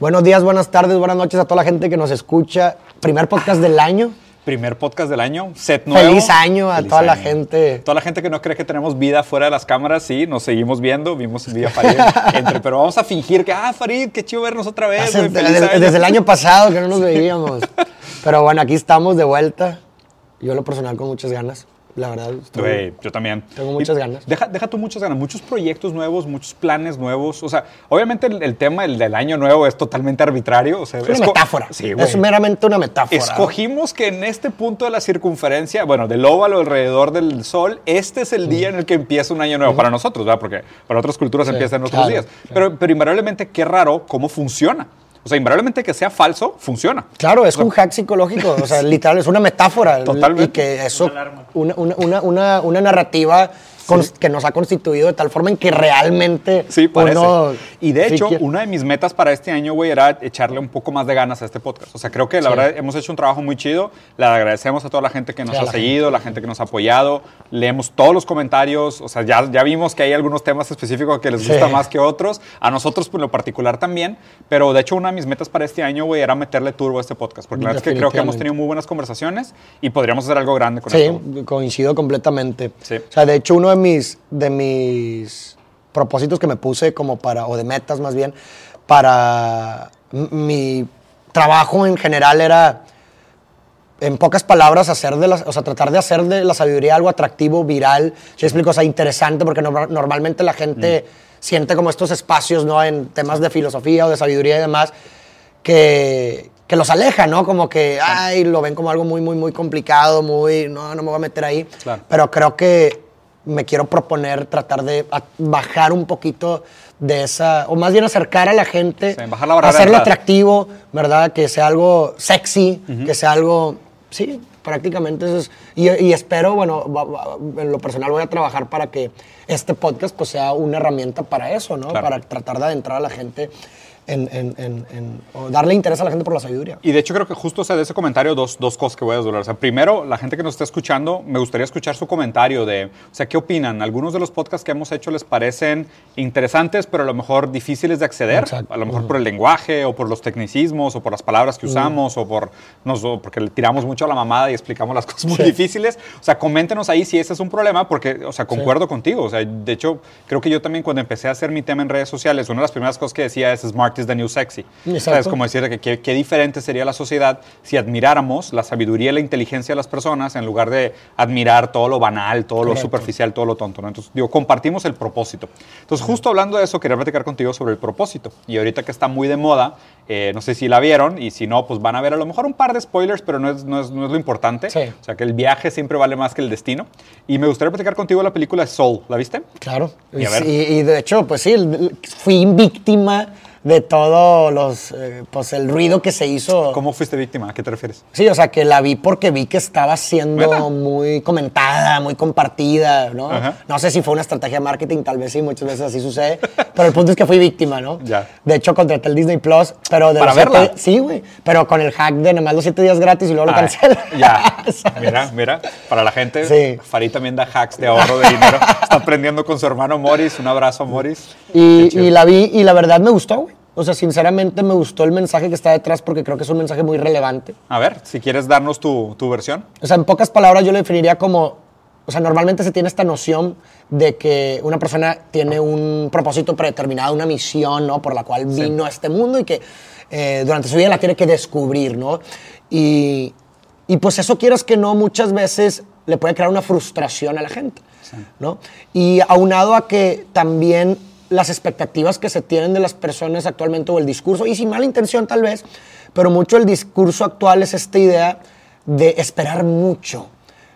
Buenos días, buenas tardes, buenas noches a toda la gente que nos escucha. Primer podcast del año. Primer podcast del año, set nuevo. Feliz año a Feliz toda la gente. Toda la gente que no cree que tenemos vida fuera de las cámaras, sí, nos seguimos viendo, vimos el día Farid entre, pero vamos a fingir que, ah, Farid, qué chido vernos otra vez, Hace- desde, año". desde el año pasado que no nos veíamos. Pero bueno, aquí estamos de vuelta. Yo lo personal con muchas ganas. La verdad, estoy- yo también. Tengo muchas Y ganas. Deja, deja tú muchas ganas, muchos proyectos nuevos, muchos planes nuevos. O sea, obviamente el, el tema el del año nuevo es totalmente arbitrario. O sea, es una metáfora. Sí, es meramente una metáfora. Escogimos que en este punto de la circunferencia, bueno, del óvalo alrededor del sol, este es el día en el que empieza un año nuevo para nosotros, ¿verdad? Porque para otras culturas Sí, empieza en otros claro, días. claro. Pero, pero invariablemente, qué raro cómo funciona. O sea, invariablemente que sea falso, funciona. Claro, es un hack psicológico, o sea, literal, es una metáfora. Totalmente. Y que eso, una, una, una, una, una narrativa cons- que nos ha constituido de tal forma en que realmente Sí, parece. uno y de sí hecho, quiere- una de mis metas para este año, güey, era echarle un poco más de ganas a este podcast. O sea, creo que la Sí. verdad hemos hecho un trabajo muy chido. Le agradecemos a toda la gente que nos Sí, ha la seguido, la gente que nos ha apoyado. Leemos todos los comentarios. O sea, ya, ya vimos que hay algunos temas específicos que les Sí. gusta más que otros. A nosotros, por lo particular, también. Pero de hecho, una de mis metas para este año, güey, era meterle turbo a este podcast. Porque la verdad es que creo que hemos tenido muy buenas conversaciones y podríamos hacer algo grande con Sí, esto. güey. coincido completamente. Sí. O sea, de hecho, uno de mis, de mis propósitos que me puse como para, o de metas más bien, para mi trabajo en general era, en pocas palabras, hacer de la, o sea, tratar de hacer de la sabiduría algo atractivo, viral, si explico, o sea, interesante, porque norma- normalmente la gente siente como estos espacios, ¿no? En temas de filosofía o de sabiduría y demás, que, que los aleja, ¿no? Como que, ay, lo ven como algo muy, muy, muy complicado, muy, no, no me voy a meter ahí. Claro. Pero creo que me quiero proponer tratar de bajar un poquito de esa, o más bien acercar a la gente, Sí, bajar la barrera de hacerlo atractivo, ¿verdad? Que sea algo sexy, que sea algo, sí, prácticamente eso es. Y, y espero, bueno, va- va- en lo personal voy a trabajar para que este podcast pues sea una herramienta para eso, ¿no? Claro. Para tratar de adentrar a la gente en, en- en- en- darle interés a la gente por la sabiduría. Y de hecho creo que justo o sea, de ese comentario dos, dos cosas que voy a desdoblar. O sea, primero, la gente que nos está escuchando, me gustaría escuchar su comentario de, o sea, ¿qué opinan? ¿Algunos de los podcasts que hemos hecho les parecen interesantes, pero a lo mejor difíciles de acceder? Exacto. A lo mejor por el lenguaje, o por los tecnicismos, o por las palabras que usamos, o por nos, o porque le tiramos mucho a la mamada y explicamos las cosas muy Sí. difíciles. O sea, coméntenos ahí si ese es un problema, porque, o sea, concuerdo contigo. O sea, de hecho, creo que yo también cuando empecé a hacer mi tema en redes sociales, una de las primeras cosas que decía es Smart is the new sexy. Exacto. ¿Sabes? Como decir que qué, qué diferente sería la sociedad si admiráramos la sabiduría y la inteligencia de las personas en lugar de admirar todo lo banal, todo lo Correcto. superficial, todo lo tonto. ¿no? Entonces, digo, compartimos el propósito. Entonces, justo hablando de eso, quería platicar contigo sobre el propósito. Y ahorita que está muy de moda, eh, no sé si la vieron, y si no, pues van a ver a lo mejor un par de spoilers, pero no es, no es, no es lo importante. Sí. O sea, que el viaje siempre vale más que el destino. Y me gustaría platicar contigo la película Soul. ¿La viste? Claro. Y Y, y de hecho, pues sí, fui víctima de todo los, eh, pues el ruido que se hizo. ¿Cómo fuiste víctima? ¿A qué te refieres? Sí, o sea, que la vi porque vi que estaba siendo muy comentada, muy compartida, ¿no? Ajá. No sé si fue una estrategia de marketing, tal vez sí, muchas veces así sucede, pero el punto es que fui víctima, ¿no? Ya. De hecho, contraté el Disney Plus, pero de ¿Para siete- verla? sí, güey, pero con el hack de nada más los siete días gratis y luego lo cancela. Ya, mira, mira, para la gente, Sí. Farid también da hacks de ahorro de dinero. Está aprendiendo con su hermano Morris. Un abrazo Morris. Y, y la vi y la verdad me gustó, güey. O sea, sinceramente me gustó el mensaje que está detrás porque creo que es un mensaje muy relevante. A ver, si quieres darnos tu, tu versión. O sea, en pocas palabras yo lo definiría como, o sea, normalmente se tiene esta noción de que una persona tiene un propósito predeterminado, una misión, ¿no? Por la cual vino a este mundo y que eh, durante su vida la tiene que descubrir, ¿no? Y, y pues eso quieras que no, muchas veces le puede crear una frustración a la gente, ¿no? Y aunado a que también las expectativas que se tienen de las personas actualmente o el discurso, y sin mala intención tal vez, pero mucho el discurso actual es esta idea de esperar mucho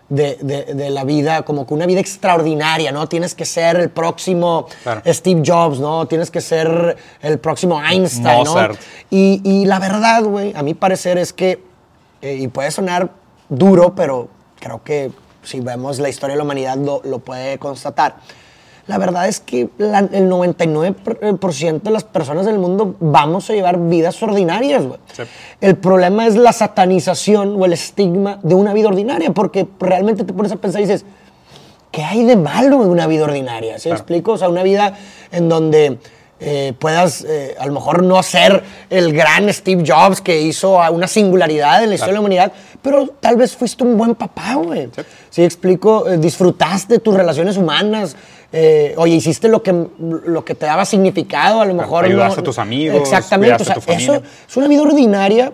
de, de- de la vida, como que una vida extraordinaria, ¿no? Tienes que ser el próximo Claro. Steve Jobs, ¿no? Tienes que ser el próximo Einstein, ¿no? Mozart. Y, y la verdad, güey, a mi parecer es que, eh, y puede sonar duro, pero creo que si vemos la historia de la humanidad lo, lo puede constatar. La verdad es que la- el 99% de las personas del mundo vamos a llevar vidas ordinarias, güey. Sí. El problema es la satanización o el estigma de una vida ordinaria, porque realmente te pones a pensar y dices, ¿qué hay de malo en una vida ordinaria? ¿Sí me Claro. explico? O sea, una vida en donde eh, puedas eh, a lo mejor no ser el gran Steve Jobs que hizo una singularidad en la historia de la humanidad, pero tal vez fuiste un buen papá, güey. Sí. Explico, eh, disfrutaste tus relaciones humanas. eh, oye, hiciste lo que, lo que te daba significado, a lo mejor. ayudaste a tus amigos, Exactamente. O sea, cuidaste a tu eso es una vida ordinaria,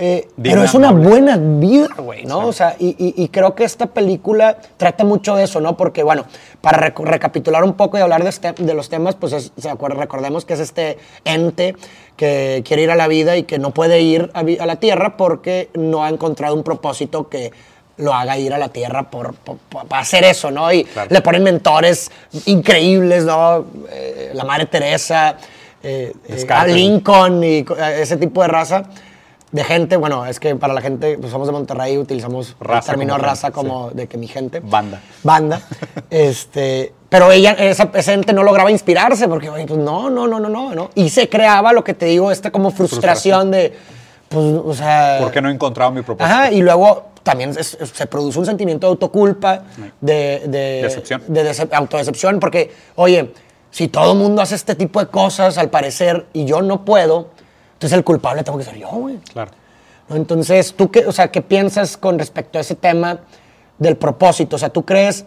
eh, pero es una buena vida, güey, ¿no? Sí. O sea, y, y- y creo que esta película trata mucho de eso, ¿no? Porque, bueno, para rec- recapitular un poco y hablar de, este- de los temas, pues es- se recordemos que es este ente que quiere ir a la vida y que no puede ir a, a la Tierra porque no ha encontrado un propósito que lo haga ir a la Tierra por, por- por- para hacer eso, ¿no? Y Claro. le ponen mentores increíbles, ¿no? Eh, la Madre Teresa, eh, eh, a. Lincoln y eh, ese tipo de raza de gente, bueno, es que para la gente, pues somos de Monterrey, utilizamos Raza el término como raza como de que mi gente. Banda. Banda. este, pero ella, esa, gente no lograba inspirarse porque, pues no, no, no, no, no, no. Y se creaba lo que te digo, esta como frustración, de, pues, o sea... ¿Por qué no he encontrado mi propósito? Ajá, y luego también es- es- se produce un sentimiento de autoculpa, de, de, Decepción. de dece- autodecepción, porque, oye, si todo el mundo hace este tipo de cosas, al parecer, y yo no puedo, entonces el culpable tengo que ser yo, güey. Claro. ¿no? Entonces, ¿tú qué, o sea, qué piensas con respecto a ese tema del propósito? O sea, ¿tú crees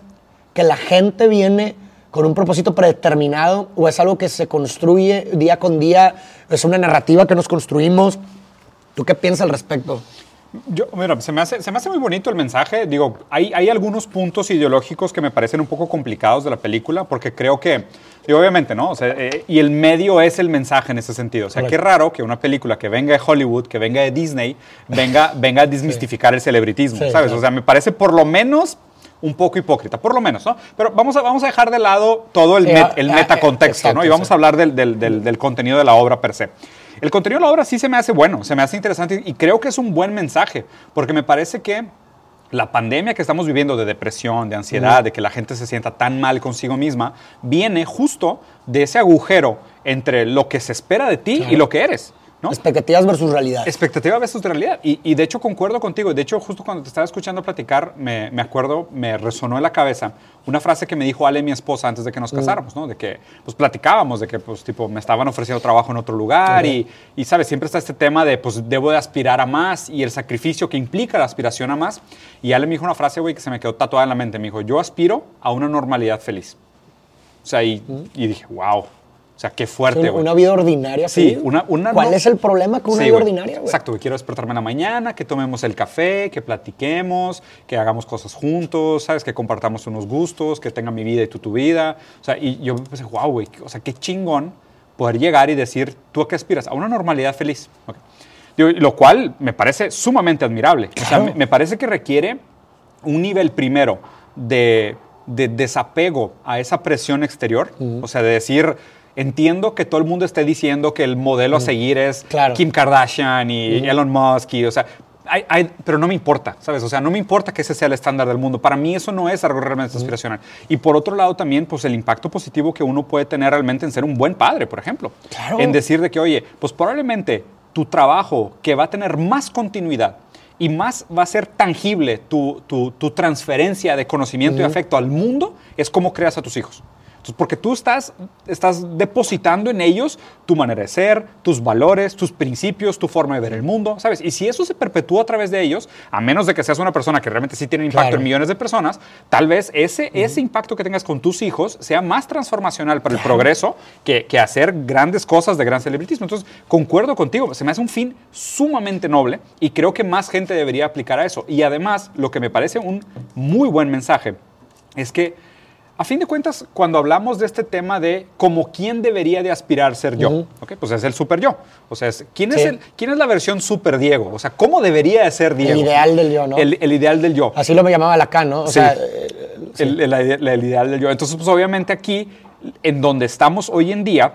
que la gente viene con un propósito predeterminado o es algo que se construye día con día? ¿Es una narrativa que nos construimos? ¿Tú qué piensas al respecto? Yo, mira, se me, hace, se me hace muy bonito el mensaje. Digo, hay, hay algunos puntos ideológicos que me parecen un poco complicados de la película, porque creo que, digo, obviamente, ¿no? O sea, eh, y el medio es el mensaje en ese sentido. O sea, qué raro que una película que venga de Hollywood, que venga de Disney, venga, venga a desmistificar el celebritismo, Sí, ¿sabes? claro. O sea, me parece por lo menos un poco hipócrita, por lo menos, ¿no? Pero vamos a, vamos a dejar de lado todo el, met- ah, el ah, metacontexto, exacto, ¿no? Y vamos a hablar del, del- del- del contenido de la obra per se. El contenido de la obra sí se me hace bueno, se me hace interesante y creo que es un buen mensaje, porque me parece que la pandemia que estamos viviendo de depresión, de ansiedad, de que la gente se sienta tan mal consigo misma, viene justo de ese agujero entre lo que se espera de ti y lo que eres. ¿No? Expectativas versus realidad. Expectativa versus realidad. Y, y de hecho concuerdo contigo. De hecho, justo cuando te estaba escuchando platicar, me, me acuerdo, me resonó en la cabeza una frase que me dijo Ale, mi esposa, antes de que nos casáramos, ¿no? De que, pues, platicábamos, de que, pues, tipo, me estaban ofreciendo trabajo en otro lugar y, y, ¿sabes? Siempre está este tema de, pues, debo de aspirar a más y el sacrificio que implica la aspiración a más. Y Ale me dijo una frase, güey, que se me quedó tatuada en la mente. Me dijo, yo aspiro a una normalidad feliz. O sea, y, y dije, wow. Sea, qué fuerte, una, güey. una vida ordinaria. Sí, una, una ¿Cuál no- es el problema con una Sí, vida güey. ordinaria, güey? Exacto, que quiero despertarme en la mañana, que tomemos el café, que platiquemos, que hagamos cosas juntos, ¿sabes? Que compartamos unos gustos, que tenga mi vida y tú tu vida. O sea, y yo pensé, wow, güey, o sea, qué chingón poder llegar y decir, ¿tú a qué aspiras? A una normalidad feliz. Ok. Digo, lo cual me parece sumamente admirable. O sea, Claro. me, me parece que requiere un nivel primero de, de desapego a esa presión exterior. O sea, de decir, entiendo que todo el mundo esté diciendo que el modelo a seguir es Claro. Kim Kardashian y Elon Musk y, o sea, pero no me importa, ¿sabes? O sea, no me importa que ese sea el estándar del mundo. Para mí eso no es algo realmente aspiracional. Y por otro lado también, pues el impacto positivo que uno puede tener realmente en ser un buen padre, por ejemplo. Claro. En decir de que, oye, pues probablemente tu trabajo que va a tener más continuidad y más va a ser tangible tu, tu- tu transferencia de conocimiento y afecto al mundo es cómo creas a tus hijos. Entonces, porque tú estás, estás depositando en ellos tu manera de ser, tus valores, tus principios, tu forma de ver el mundo, ¿sabes? Y si eso se perpetúa a través de ellos, a menos de que seas una persona que realmente sí tiene impacto Claro. en millones de personas, tal vez ese, ese impacto que tengas con tus hijos sea más transformacional para el progreso que, que hacer grandes cosas de gran celebritismo. Entonces, concuerdo contigo, se me hace un fin sumamente noble y creo que más gente debería aplicar a eso. Y además, lo que me parece un muy buen mensaje es que, a fin de cuentas, cuando hablamos de este tema de como quién debería de aspirar ser yo, Ujú. ¿ok? pues es el super yo. O sea, es, ¿quién, es el, ¿quién es la versión super Diego? O sea, ¿cómo debería de ser Diego? ideal del yo, ¿no? El, el ideal del yo. Así lo me llamaba Lacan, ¿no? O Sí. sea, El, el- el- el ideal del yo. Entonces, pues obviamente aquí, en donde estamos hoy en día,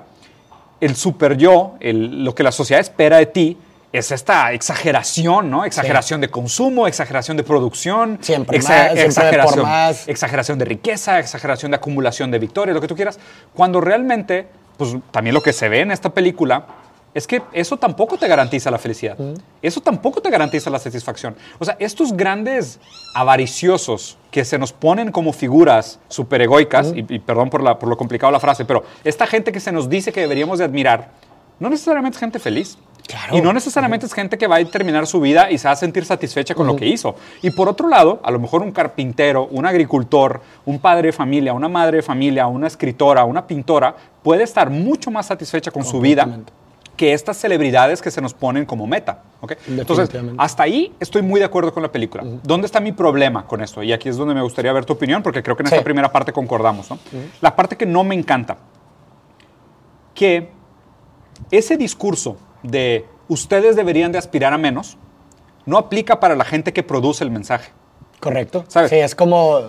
el super yo, el- lo que la sociedad espera de ti, es esta exageración, ¿no? Exageración de consumo, exageración de producción, Siempre exa- más, siempre por exageración, más. exageración de riqueza, exageración de acumulación de victorias, lo que tú quieras, cuando realmente, pues también lo que se ve en esta película es que eso tampoco te garantiza la felicidad. Eso tampoco te garantiza la satisfacción. O sea, estos grandes avariciosos que se nos ponen como figuras superegoicas, y, y perdón por, la, por lo complicado la frase, pero esta gente que se nos dice que deberíamos de admirar, no necesariamente es gente feliz. Claro. Y no necesariamente es gente que va a terminar su vida y se va a sentir satisfecha con lo que hizo. Y por otro lado, a lo mejor un carpintero, un agricultor, un padre de familia, una madre de familia, una escritora, una pintora, puede estar mucho más satisfecha con su vida que estas celebridades que se nos ponen como meta. ¿ok? Entonces, hasta ahí estoy muy de acuerdo con la película. ¿Dónde está mi problema con esto? Y aquí es donde me gustaría ver tu opinión, porque creo que en Sí. esta primera parte concordamos. ¿no? La parte que no me encanta, que ese discurso de ustedes deberían de aspirar a menos, no aplica para la gente que produce el mensaje. Correcto. ¿Sabes? Sí, es como.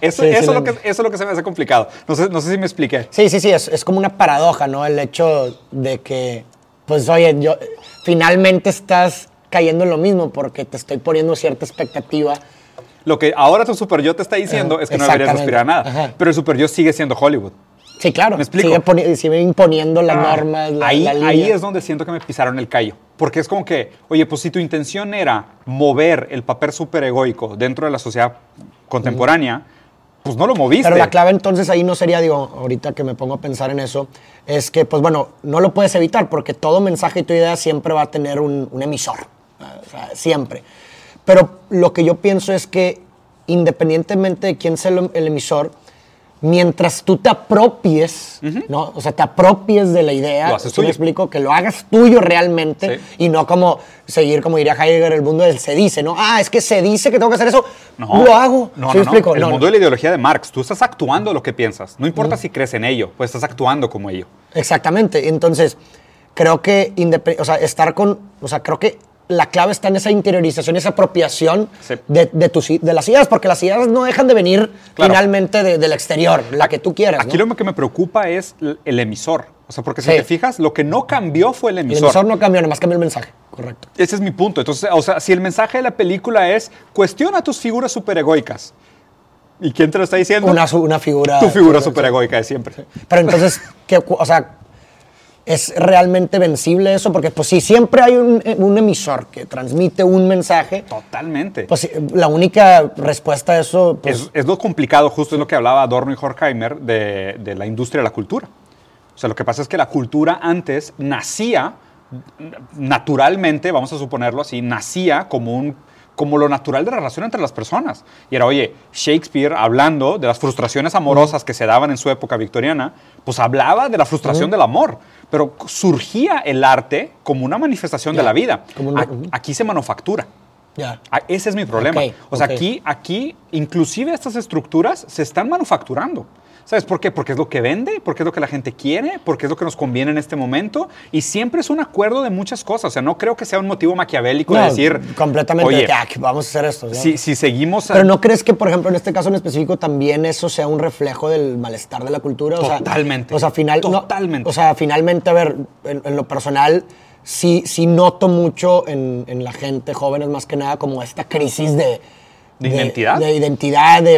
Eso, Sí, sí, eso, es lo que, eso es lo que se me hace complicado. No sé, no sé si me expliqué. Sí, sí, sí, es, es como una paradoja, ¿no? El hecho de que, pues, oye, yo finalmente estás cayendo en lo mismo porque te estoy poniendo cierta expectativa. Lo que ahora tu super yo te está diciendo Ajá, es que no deberías aspirar a nada. Ajá. Pero el super yo sigue siendo Hollywood. Sí, claro. ¿Me explico? Sigue, sigue imponiendo las Ah, normas, la, ahí, la línea. ahí es donde siento que me pisaron el callo. Porque es como que, oye, pues si tu intención era mover el papel superegoico dentro de la sociedad contemporánea, pues no lo moviste. Pero la clave entonces ahí no sería, digo, ahorita que me pongo a pensar en eso, es que, pues bueno, no lo puedes evitar porque todo mensaje y tu idea siempre va a tener un, un emisor, o sea, siempre. Pero lo que yo pienso es que independientemente de quién sea el, el emisor, mientras tú te apropies, ¿no? O sea, te apropies de la idea, Lo haces ¿sí me tuyo. explico? Que lo hagas tuyo realmente Sí. y no como seguir, como diría Heidegger, el mundo del se dice, ¿no? Ah, es que se dice que tengo que hacer eso, No, lo hago. No, ¿Sí no, me explico? no. El No, mundo no. de la ideología de Marx, tú estás actuando lo que piensas. No importa si crees en ello, pues estás actuando como ello. Exactamente. Entonces, creo que o sea, estar con, o sea, creo que la clave está en esa interiorización, esa apropiación Sí. de, de, tus, de las ideas, porque las ideas no dejan de venir Claro. finalmente de- del exterior, la que tú quieras. Aquí ¿no? lo que me preocupa es el emisor. O sea, porque si Sí. te fijas, lo que no cambió fue el El emisor. emisor no cambió, nada más cambió el mensaje. Correcto. Ese es mi punto. Entonces, o sea, si el mensaje de la película es cuestiona tus figuras superegoicas. ¿Y quién te lo está diciendo? Una, una figura. tu figura superegoica de siempre. Pero entonces, ¿qué, cu- o sea, ¿es realmente vencible eso? Porque, pues, si siempre hay un, un emisor que transmite un mensaje, Totalmente. pues la única respuesta a eso, pues, es, es lo complicado, justo es lo que hablaba Adorno y Horkheimer de, de la industria de la cultura. O sea, lo que pasa es que la cultura antes nacía naturalmente, vamos a suponerlo así, nacía como un como lo natural de la relación entre las personas. Y era, oye, Shakespeare hablando de las frustraciones amorosas que se daban en su época victoriana, pues hablaba de la frustración del amor, pero surgía el arte como una manifestación de la vida. un- A-. Aquí se manufactura. ya. Ah, Ese es mi problema. O sea, aquí, aquí, inclusive estas estructuras se están manufacturando. ¿Sabes por qué? Porque es lo que vende, porque es lo que la gente quiere, porque es lo que nos conviene en este momento. Y siempre es un acuerdo de muchas cosas. O sea, no creo que sea un motivo maquiavélico de decir. completamente Oye, de que, ah, vamos a hacer esto. ¿no? si, si seguimos. a- Pero no crees que, por ejemplo, en este caso en específico también eso sea un reflejo del malestar de la cultura. O sea, Totalmente. o sea, final, no, Totalmente. o sea, finalmente, a ver, en, en lo personal, sí, sí noto mucho en, en la gente, jóvenes más que nada, como esta crisis de. ¿De identidad? De identidad, de,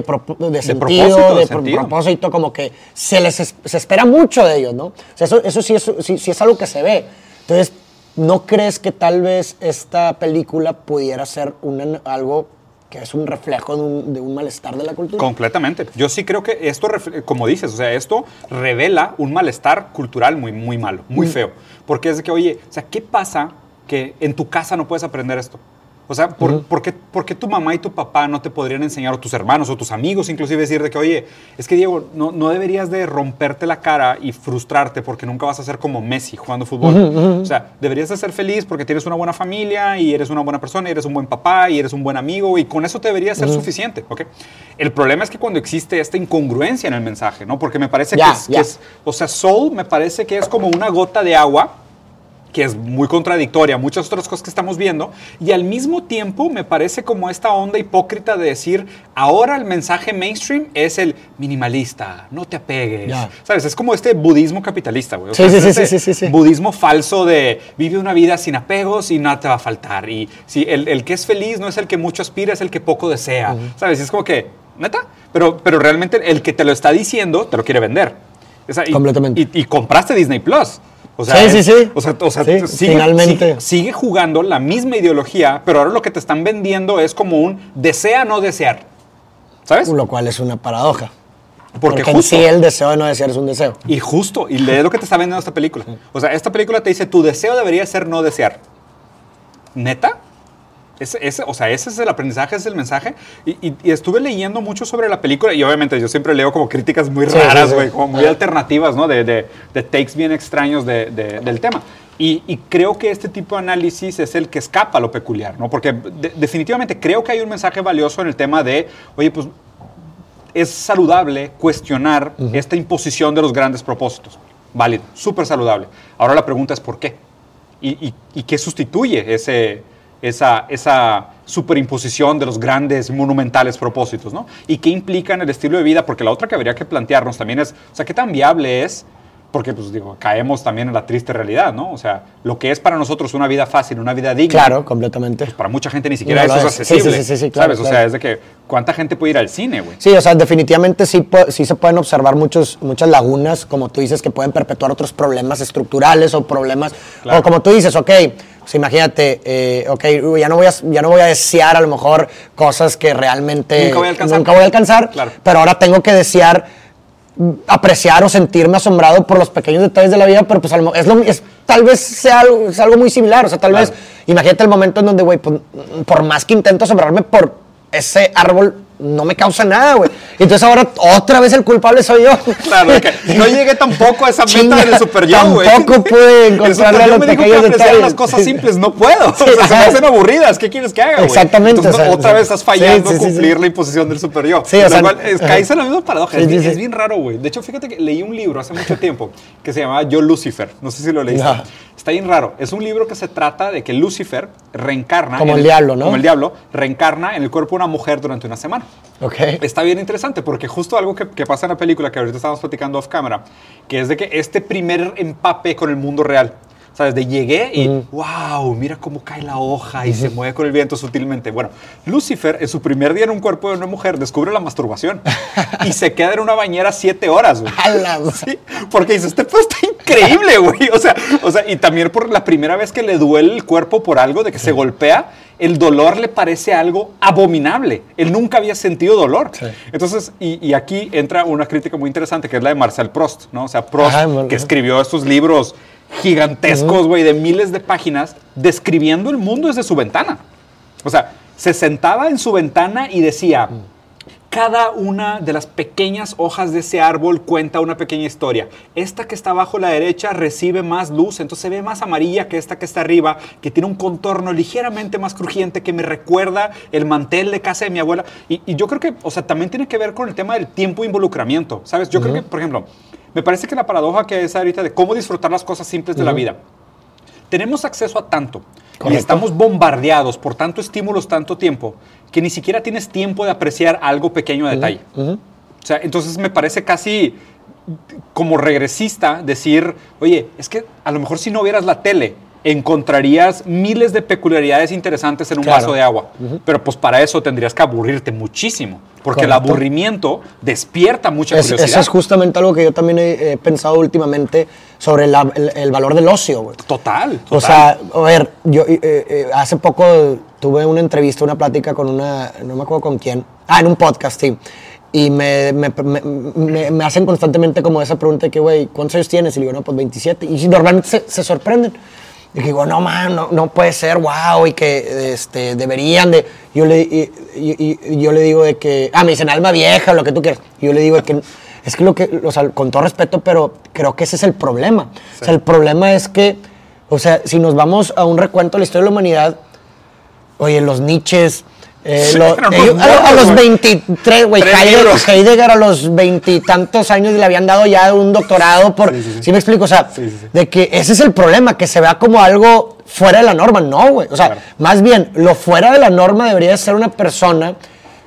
sentido, propósito, de pro- propósito, como que se les es- se espera mucho de ellos, ¿no? O sea, eso, eso sí, es, sí, sí es algo que se ve. Entonces, ¿no crees que tal vez esta película pudiera ser una- algo que es un reflejo de un, de un malestar de la cultura? Completamente. Yo sí creo que esto, como dices, o sea, esto revela un malestar cultural muy, muy malo, Mm. muy feo. Porque es de que, oye, o sea, ¿qué pasa que en tu casa no puedes aprender esto? O sea, ¿por, ¿por qué, por qué tu mamá y tu papá no te podrían enseñar, o tus hermanos, o tus amigos, inclusive decir de que, oye, es que Diego, no, no deberías de romperte la cara y frustrarte porque nunca vas a ser como Messi jugando fútbol. O sea, deberías de ser feliz porque tienes una buena familia y eres una buena persona, y eres un buen papá y eres un buen amigo y con eso te debería ser suficiente, ¿ok? El problema es que cuando existe esta incongruencia en el mensaje, ¿no? Porque me parece que, es, que ya. es- o sea, Soul me parece que es como una gota de agua que es muy contradictoria a muchas otras cosas que estamos viendo, y al mismo tiempo me parece como esta onda hipócrita de decir, ahora el mensaje mainstream es el minimalista, no te apegues. Ya. ¿Sabes? Es como este budismo capitalista, güey. O Sí, sea, sí, es sí, este sí, sí, sí. Budismo falso de vive una vida sin apegos y nada te va a faltar. Y si el, el que es feliz no es el que mucho aspira, es el que poco desea. ¿Sabes? Es como que, neta, pero, pero realmente el que te lo está diciendo te lo quiere vender. O sea, y- Completamente. Y, y compraste Disney Plus. O sea, Sí, sí, sí. O sea, o sea, Sí, sigue, finalmente. sigue- sigue jugando la misma ideología, pero ahora lo que te están vendiendo es como un desea no desear. ¿Sabes? Lo cual es una paradoja. Porque, Porque, en sí el deseo de no desear es un deseo. Y justo, y es lo que te está vendiendo esta película. O sea, esta película te dice, tu deseo debería ser no desear. ¿Neta? Ese, ese- o sea, ese es el aprendizaje, ese es el mensaje. Y, y- y estuve leyendo mucho sobre la película y obviamente yo siempre leo como críticas muy Sí, sí, raras, sí. güey, como muy alternativas, ¿no? De, de- de takes bien extraños de- de- del tema. Y, y creo que este tipo de análisis es el que escapa a lo peculiar, ¿no? Porque de- definitivamente creo que hay un mensaje valioso en el tema de, oye, pues es saludable cuestionar esta imposición de los grandes propósitos. Válido, súper saludable. Ahora la pregunta es por qué. ¿Y, y- y qué sustituye ese, esa, esa superimposición de los grandes, monumentales propósitos? ¿no? ¿Y qué implica en el estilo de vida? Porque la otra que habría que plantearnos también es, o sea, ¿qué tan viable es? Porque, pues digo, caemos también en la triste realidad, ¿no? O sea, lo que es para nosotros una vida fácil, una vida digna, Claro, completamente. para mucha gente ni siquiera No eso es es. Sí, accesible. sí, sí, sí, claro, ¿Sabes? O claro. sea, es de que, ¿cuánta gente puede ir al cine, güey? Sí, o sea, definitivamente sí, sí se pueden observar muchos, muchas lagunas, como tú dices, que pueden perpetuar otros problemas estructurales o problemas, Claro. o como tú dices, ok, imagínate, eh, ok, ya no, voy a, ya no voy a desear a lo mejor cosas que realmente Nunca voy a alcanzar. nunca voy a alcanzar, Claro. pero ahora tengo que desear apreciar o sentirme asombrado por los pequeños detalles de la vida, pero pues a lo mo- es lo, es, tal vez sea algo, es algo muy similar, o sea, tal Claro. vez, imagínate el momento en donde, güey, pues, por más que intento asombrarme por ese árbol, no me causa nada, güey. Entonces ahora otra vez el culpable soy yo. Claro, que no llegué tampoco a esa meta del super yo, güey. tampoco pude El encontrarle super yo los me dijo que detalles. las cosas simples, no puedo. o sea, se me hacen aburridas, ¿qué quieres que haga, güey? Exactamente, Entonces, o sea, otra sí. vez estás fallando Sí, sí, sí, cumplir sí. la imposición del super yo. Sí, o Lo sea, cual, es, ajá. caíse en la misma paradoja. Sí, es, bien, sí, es sí. bien raro, güey. De hecho, fíjate que leí un libro hace mucho tiempo que se llamaba Yo Lucifer. No sé si lo leíste. No. Está bien raro. Es un libro que se trata de que Lucifer reencarna. Como el diablo, ¿no? Como el diablo, reencarna en el cuerpo de una mujer durante una semana. Ok. Está bien interesante porque justo algo que, que pasa en la película que ahorita estamos platicando off camera, que es de que este primer empape con el mundo real, ¿sabes? De llegué y, wow, mira cómo cae la hoja y se mueve con el viento sutilmente. Bueno, Lucifer en su primer día en un cuerpo de una mujer descubre la masturbación y se queda en una bañera siete horas, güey. Sí, porque dice, este pedo está increíble, güey. O sea, o sea, y también por la primera vez que le duele el cuerpo por algo, de que se golpea, el dolor le parece algo abominable. Él nunca había sentido dolor. Sí. Entonces, y, y aquí entra una crítica muy interesante, que es la de Marcel Proust, ¿no? O sea, Proust, Ajá, que escribió estos libros gigantescos, güey, de miles de páginas, describiendo el mundo desde su ventana. O sea, se sentaba en su ventana y decía, cada una de las pequeñas hojas de ese árbol cuenta una pequeña historia. Esta que está abajo a la derecha recibe más luz, entonces se ve más amarilla que esta que está arriba, que tiene un contorno ligeramente más crujiente que me recuerda el mantel de casa de mi abuela. Y, y yo creo que, o sea, también tiene que ver con el tema del tiempo e involucramiento, ¿sabes? Yo creo que, por ejemplo, me parece que la paradoja que es ahorita de cómo disfrutar las cosas simples de la vida. Tenemos acceso a tanto y estamos bombardeados por tanto estímulos tanto tiempo que ni siquiera tienes tiempo de apreciar algo pequeño a detalle. O sea, entonces me parece casi como regresista decir, oye, es que a lo mejor si no vieras la tele encontrarías miles de peculiaridades interesantes en un Claro. vaso de agua, pero pues para eso tendrías que aburrirte muchísimo, porque el Correcto. aburrimiento despierta mucha Es- curiosidad. eso es justamente algo que yo también he, he pensado últimamente sobre la- el, el valor del ocio. Total, total. O sea, a ver, yo eh, eh, hace poco tuve una entrevista, una plática con una, no me acuerdo con quién, ah, en un podcast, sí. Y me, me, me- me- me hacen constantemente como esa pregunta de que, güey, ¿cuántos años tienes? Y le digo, no, pues 27. Y normalmente se, se sorprenden. Y digo, no, man, no, no puede ser, wow, y que este, deberían de... Yo le, y, y- y yo le digo de que, ah, me dicen alma vieja, lo que tú quieras. Yo le digo de que, es que lo que, o sea, con todo respeto, pero creo que ese es el problema. O sea, el problema es que, o sea, si nos vamos a un recuento de la historia de la humanidad, oye, los Nietzsches, eh, Sí, lo- ellos- a, a morros, los güey. 23, güey, Heidegger, a los veintitantos años le habían dado ya un doctorado por, sí, me explico? O sea, de que ese es el problema, que se vea como algo fuera de la norma, no, güey. O sea, Claro. más bien, lo fuera de la norma debería de ser una persona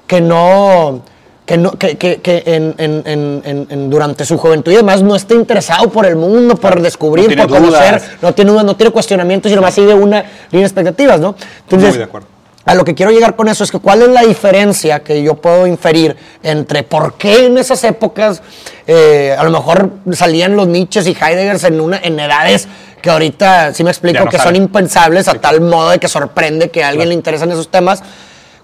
que no... Que, no, que, que, que en, en- en- en- en- durante su juventud y demás no esté interesado por el mundo, por descubrir, No por conocer, dudas. no tiene dudas, no tiene cuestionamientos y nomás sigue una línea de expectativas, ¿no? Entonces, Muy de acuerdo. A lo que quiero llegar con eso es que cuál es la diferencia que yo puedo inferir entre por qué en esas épocas eh, a lo mejor salían los Nietzsche y Heideggers en, una, en edades que ahorita, sí me explico, no que son impensables a tal modo de que sorprende que a alguien le interesan esos temas.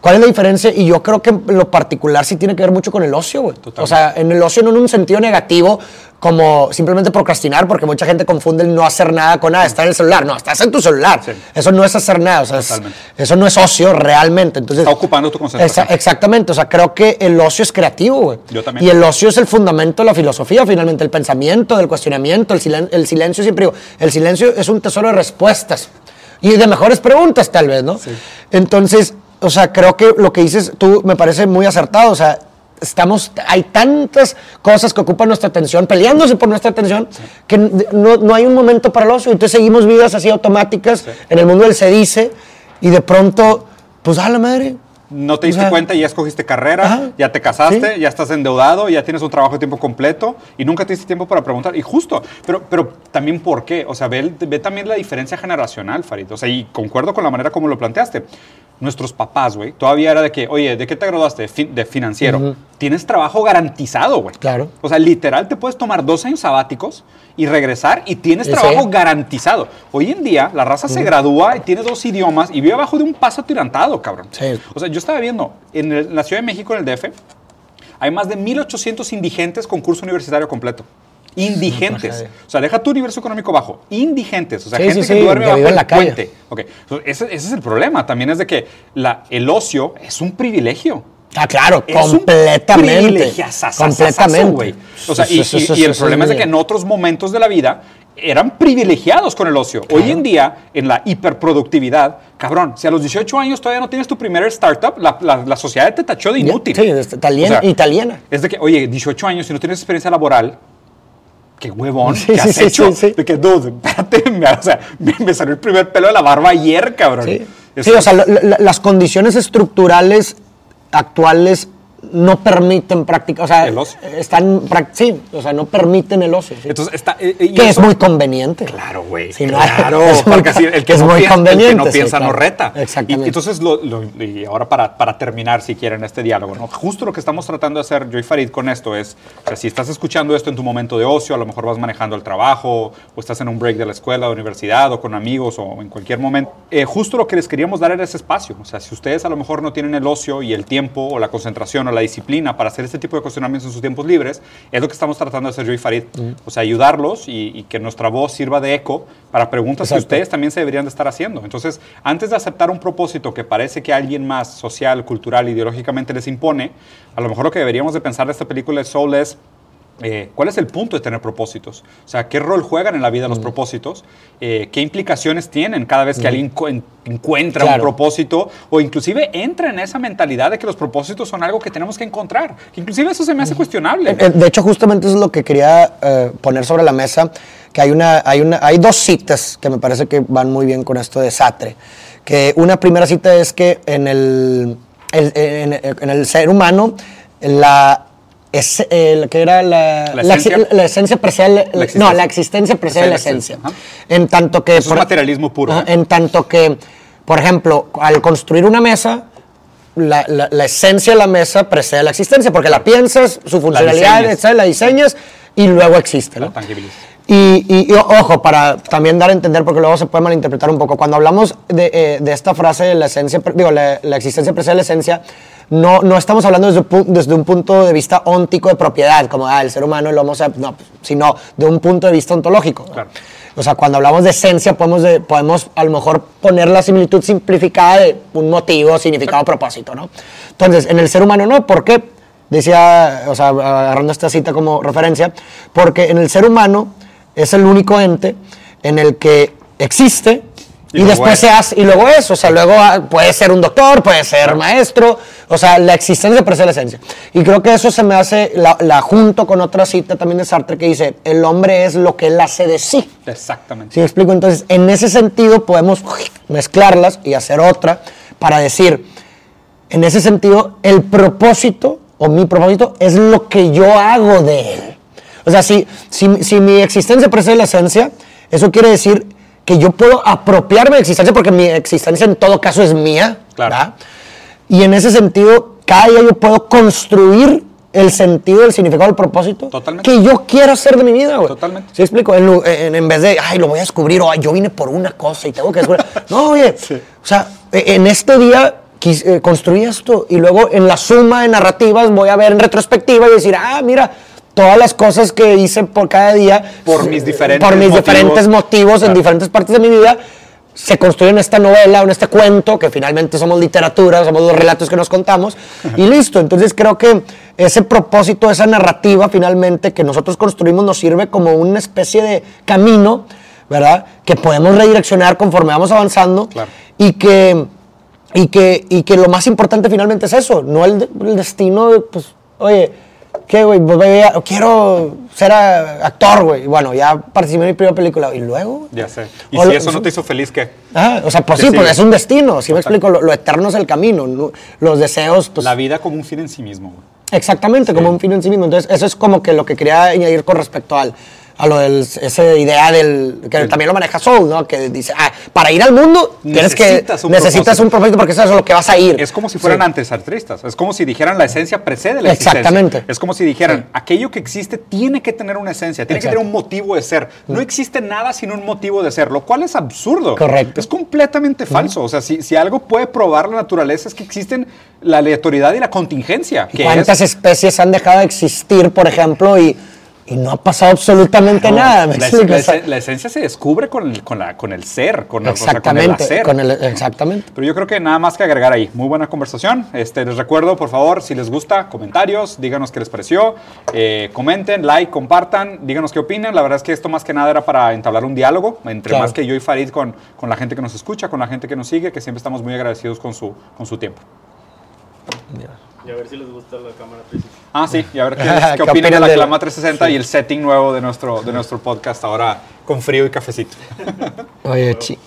¿Cuál es la diferencia? Y yo creo que lo particular sí tiene que ver mucho con el ocio, güey. O sea, en el ocio no en un sentido negativo, como simplemente procrastinar, porque mucha gente confunde el no hacer nada con nada, estar en el celular. No, estás en tu celular. Sí. Eso no es hacer nada, o sea, es- eso no es ocio realmente. Entonces, Está ocupando tu concentración. Exa- exactamente, o sea, creo que el ocio es creativo, güey. Yo también. Y el ocio es el fundamento de la filosofía, finalmente, el pensamiento, del cuestionamiento, el, silen- el silencio, siempre digo, el silencio es un tesoro de respuestas y de mejores preguntas, tal vez, ¿no? Entonces, o sea, creo que lo que dices tú me parece muy acertado, o sea, estamos, hay tantas cosas que ocupan nuestra atención, peleándose por nuestra atención, que no, no hay un momento para el ocio, entonces seguimos vidas así automáticas en el mundo del se dice y de pronto, pues a la madre, No te O diste sea, cuenta y ya escogiste carrera, Ajá. ya te casaste, Sí. ya estás endeudado, ya tienes un trabajo de tiempo completo y nunca te diste tiempo para preguntar. Y justo, pero, pero también por qué. O sea, ve, ve también la diferencia generacional, Farid. O sea, y concuerdo con la manera como lo planteaste. Nuestros papás, güey, todavía era de que, oye, ¿de qué te graduaste? Fin- de financiero. Tienes trabajo garantizado, güey. Claro. O sea, literal, te puedes tomar dos años sabáticos y regresar y tienes trabajo garantizado. Hoy en día, la raza se gradúa y tiene dos idiomas y vive abajo de un paso atirantado, cabrón. Sí. O sea, yo estaba viendo, en, el- en la Ciudad de México, en el DF, hay más de 1.800 indigentes con curso universitario completo. Indigentes. O sea, deja tu universo económico bajo. Indigentes. O sea, Sí, gente sí, que sí, duerme que bajo en la calle. puente. Ok. Entonces, ese, ese es el problema. También es de que la, el ocio es un privilegio. Ah, claro, Es un completamente. Completamente. O sea, y, el problema es de que en otros momentos de la vida eran privilegiados con el ocio. Hoy en día, en la hiperproductividad, cabrón, si a los 18 años todavía no tienes tu primer startup, la, la- la sociedad te tachó de inútil. Sí, es italiana- italiana. Es de que, oye, 18 años, si no tienes experiencia laboral, qué huevón, Sí, ¿qué sí, has sí, hecho? sí. De que, dude, espérate, me, o sea, me, me salió el primer pelo de la barba ayer, cabrón. Sí, Eso o sea, las condiciones estructurales actuales no permiten practicar, o sea, El ocio. están, sí, o sea, no permiten el ocio. sí. Entonces, está, eh, eh, y que es muy conveniente. Claro, güey. Sí, no, claro. es porque el que, es no muy piensa, el que conveniente, no sí, piensa no reta. Exactamente. Y, entonces, lo- lo- y ahora para, para terminar, si quieren, este diálogo, ¿no? justo lo que estamos tratando de hacer yo y Farid con esto es, o sea, si estás escuchando esto en tu momento de ocio, a lo mejor vas manejando el trabajo, o estás en un break de la escuela, de universidad, o con amigos, o en cualquier momento, eh, justo lo que les queríamos dar era ese espacio. O sea, si ustedes a lo mejor no tienen el ocio y el tiempo, o la concentración, o la disciplina para hacer este tipo de cuestionamientos en sus tiempos libres, es lo que estamos tratando de hacer yo y Farid. O sea, ayudarlos y, y que nuestra voz sirva de eco para preguntas que ustedes también se deberían de estar haciendo. Entonces, antes de aceptar un propósito que parece que alguien más social, cultural, ideológicamente les impone, a lo mejor lo que deberíamos de pensar de esta película de Soul es eh, ¿Cuál es el punto de tener propósitos? O sea, ¿qué rol juegan en la vida los propósitos? Eh, ¿Qué implicaciones tienen cada vez que alguien co- en- encuentra Claro. un propósito? O inclusive entra en esa mentalidad de que los propósitos son algo que tenemos que encontrar. Que inclusive eso se me hace cuestionable. Eh, De hecho, justamente eso es lo que quería eh, poner sobre la mesa, que hay, una, hay, una, hay dos citas que me parece que van muy bien con esto de Sartre. Que una primera cita es que en el, el- en, en el ser humano, la, es, el, que era la, ¿La esencia? la esencia precede, la- La existencia. no, la existencia precede la esencia. En tanto que... Eso es materialismo puro. En tanto que, por ejemplo, al construir una mesa, la, la- la esencia de la mesa precede la existencia, porque la piensas, su funcionalidad, diseñas. etcétera, la diseñas y luego existe. ¿no? La. Y, y- y, ojo, para también dar a entender, porque luego se puede malinterpretar un poco, cuando hablamos de, eh, de esta frase de la esencia, digo, la, la existencia precede la esencia, no, no estamos hablando desde, desde un punto de vista óntico de propiedad, como ah, el ser humano, el homo sapiens, no, sino de un punto de vista ontológico. ¿no? O sea, cuando hablamos de esencia, podemos, de- podemos a lo mejor poner la similitud simplificada de un motivo, significado, propósito, ¿no? Entonces, en el ser humano no, ¿por qué? Decía, o sea, agarrando esta cita como referencia, porque en el ser humano es el único ente en el que existe Y y, después es. se hace, y luego es, o sea, luego ah, puede ser un doctor, puede ser maestro, o sea, la existencia precede la esencia. Y creo que eso se me hace, la, la junto con otra cita también de Sartre que dice, el hombre es lo que él hace de sí. Exactamente. ¿Sí me explico? Entonces, en ese sentido podemos mezclarlas y hacer otra para decir, en ese sentido, el propósito o mi propósito es lo que yo hago de él. O sea, si, si, si mi existencia precede la esencia, eso quiere decir que yo puedo apropiarme de existencia porque mi existencia en todo caso es mía. Claro. Y en ese sentido, cada día yo puedo construir el sentido, el significado, el propósito Totalmente. que yo quiero hacer de mi vida, güey. Totalmente. ¿Sí explico? En, en- en vez de, ay, lo voy a descubrir, o "Ay, yo vine por una cosa y tengo que descubrir. no, oye, o sea, e- en este día eh, construí esto y luego en la suma de narrativas voy a ver en retrospectiva y decir, ah, mira, todas las cosas que hice por cada día. Por mis diferentes Por mis motivos. diferentes motivos en Claro. diferentes partes de mi vida. Se construye en esta novela, en este cuento, que finalmente somos literatura, somos los relatos que nos contamos, y listo. Entonces creo que ese propósito, esa narrativa finalmente que nosotros construimos nos sirve como una especie de camino, ¿verdad? Que podemos redireccionar conforme vamos avanzando Claro. y que, y, que, y que lo más importante finalmente es eso, no el, el destino, de, pues, oye, ¿qué, güey? Pues, quiero ser a- actor, güey. Y Bueno, ya participé en mi primera película. ¿Y luego? Ya sé. Y O si lo- eso no te hizo feliz, ¿qué? Ah, o sea, pues ¿Qué sí, pues sigue? es un destino. Si me Total. explico, lo, lo eterno es el camino. ¿no? Los deseos, pues. La vida como un fin en sí mismo, güey. Exactamente, como un fin en sí mismo. Entonces, eso es como que lo que quería añadir con respecto al, a lo del, esa idea del, que también lo maneja Soul, ¿no? Que dice, ah, para ir al mundo tienes que, Necesitas un necesitas propósito. un propósito porque eso es a lo que vas a ir. Es como si fueran Sí. antisartristas. Es como si dijeran la esencia precede la Exactamente. existencia. Es como si dijeran, aquello que existe tiene que tener una esencia, tiene que tener un motivo de ser. No existe nada sin un motivo de ser, lo cual es absurdo. Correcto. Es completamente falso. O sea, si, si algo puede probar la naturaleza es que existen la aleatoriedad y la contingencia. Que ¿Cuántas es, especies han dejado de existir, por ejemplo, y, y no ha pasado absolutamente No, nada? ¿me la, la esencia se descubre con el, con la, con el ser, con, o sea, con el exactamente, hacer. con el- exactamente. Pero yo creo que nada más que agregar ahí. Muy buena conversación. Este, les recuerdo, por favor, si les gusta, comentarios, díganos qué les pareció. eh, comenten, like, compartan, díganos qué opinan. La verdad es que esto más que nada era para entablar un diálogo entre Claro. más que yo y Farid con, con la gente que nos escucha, con la gente que nos sigue, que siempre estamos muy agradecidos con su, con su tiempo. Y a ver si les gusta la cámara 360. Ah, sí, y a ver qué, ¿Qué qué opinan de la Clama 360 y el setting nuevo de nuestro, de nuestro podcast ahora con frío y cafecito. Oye, chi-